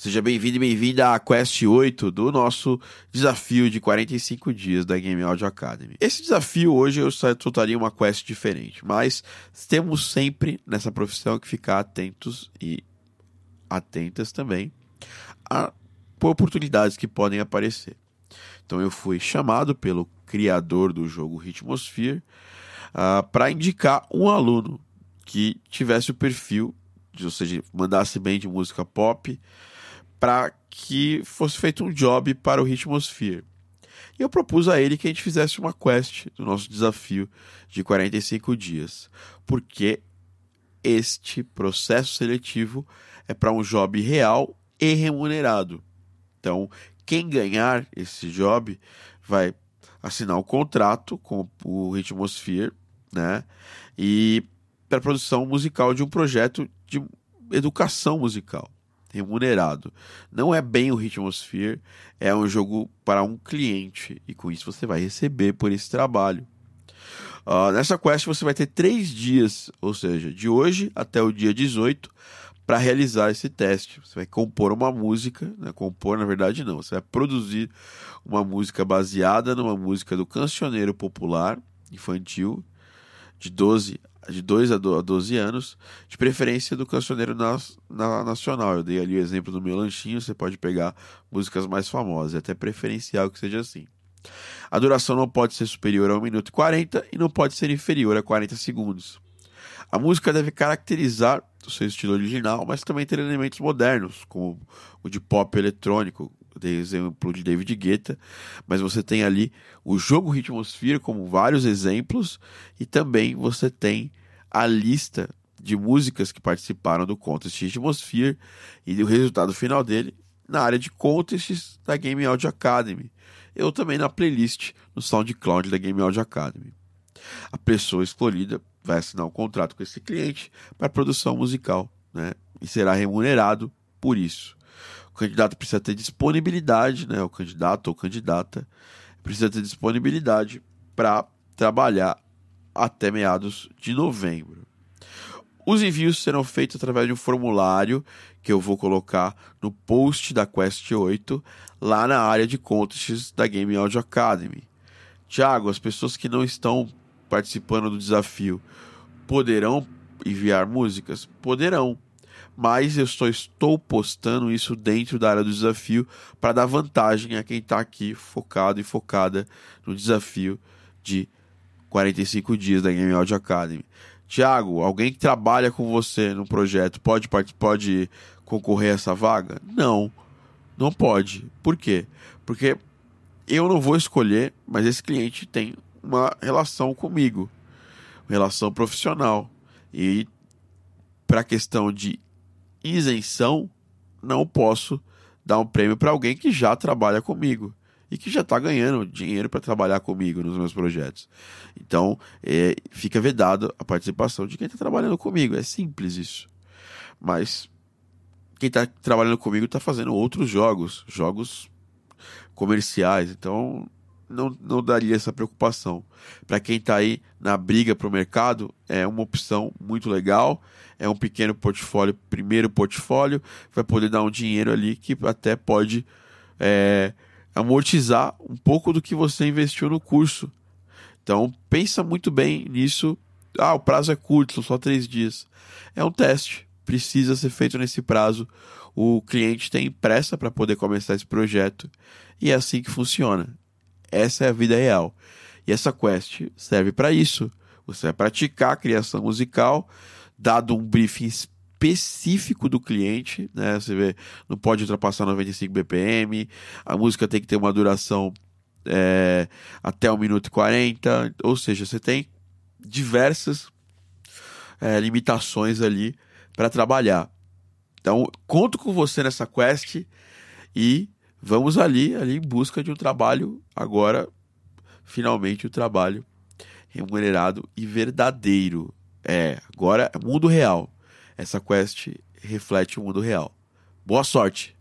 Seja bem-vindo e bem-vinda à Quest 8 do nosso desafio de 45 dias da Game Audio Academy. Esse desafio hoje eu soltaria uma quest diferente, mas temos sempre nessa profissão que ficar atentos e atentas também a oportunidades que podem aparecer. Então eu fui chamado pelo criador do jogo Ritmosphere uh, para indicar um aluno que tivesse o perfil, ou seja, mandasse bem de música pop, para que fosse feito um job para o Ritmosphere. E eu propus a ele que a gente fizesse uma quest do nosso desafio de 45 dias, porque este processo seletivo é para um job real e remunerado. Então, quem ganhar esse job vai assinar um contrato com o Ritmosphere, né? E para produção musical de um projeto de educação musical remunerado. Não é bem o Ritmosphere, é um jogo para um cliente e com isso você vai receber por esse trabalho. Uh, nessa quest você vai ter três dias, ou seja, de hoje até o dia 18, para realizar esse teste. Você vai compor uma música, né? compor na verdade não, você vai produzir uma música baseada numa música do cancioneiro popular infantil de 12 de 2 a 12 anos, de preferência do cancioneiro na, na, nacional. Eu dei ali o exemplo do meu lanchinho, você pode pegar músicas mais famosas, é até preferencial que seja assim. A duração não pode ser superior a 1 minuto e 40 e não pode ser inferior a 40 segundos. A música deve caracterizar o seu estilo original, mas também ter elementos modernos, como o de pop eletrônico, dei exemplo de David Guetta, mas você tem ali o jogo Ritmosphere como vários exemplos e também você tem a lista de músicas que participaram do Contest Ritmosphere e o resultado final dele na área de contests da Game Audio Academy. Eu também na playlist no SoundCloud da Game Audio Academy. A pessoa escolhida vai assinar um contrato com esse cliente para produção musical, né? E será remunerado por isso. Candidato precisa ter disponibilidade, né? O candidato ou candidata precisa ter disponibilidade para trabalhar até meados de novembro. Os envios serão feitos através de um formulário que eu vou colocar no post da Quest 8, lá na área de contests da Game Audio Academy. Tiago, as pessoas que não estão participando do desafio poderão enviar músicas? Poderão mas eu só estou postando isso dentro da área do desafio para dar vantagem a quem está aqui focado e focada no desafio de 45 dias da Game Audio Academy. Tiago, alguém que trabalha com você no projeto pode, pode concorrer a essa vaga? Não, não pode. Por quê? Porque eu não vou escolher, mas esse cliente tem uma relação comigo, uma relação profissional. E para a questão de isenção, não posso dar um prêmio para alguém que já trabalha comigo e que já está ganhando dinheiro para trabalhar comigo nos meus projetos. Então, é, fica vedado a participação de quem está trabalhando comigo. É simples isso. Mas quem está trabalhando comigo está fazendo outros jogos, jogos comerciais. Então, não, não daria essa preocupação. Para quem está aí na briga para o mercado, é uma opção muito legal. É um pequeno portfólio, primeiro portfólio, vai poder dar um dinheiro ali que até pode é, amortizar um pouco do que você investiu no curso. Então pensa muito bem nisso. Ah, o prazo é curto, são só três dias. É um teste, precisa ser feito nesse prazo. O cliente tem pressa para poder começar esse projeto e é assim que funciona. Essa é a vida real. E essa quest serve para isso. Você vai praticar a criação musical, dado um briefing específico do cliente, né? Você vê, não pode ultrapassar 95 BPM, a música tem que ter uma duração é, até 1 minuto e 40, ou seja, você tem diversas é, limitações ali para trabalhar. Então, conto com você nessa quest e vamos ali, ali em busca de um trabalho agora, finalmente o um trabalho remunerado e verdadeiro. É, agora é mundo real. Essa quest reflete o mundo real. Boa sorte!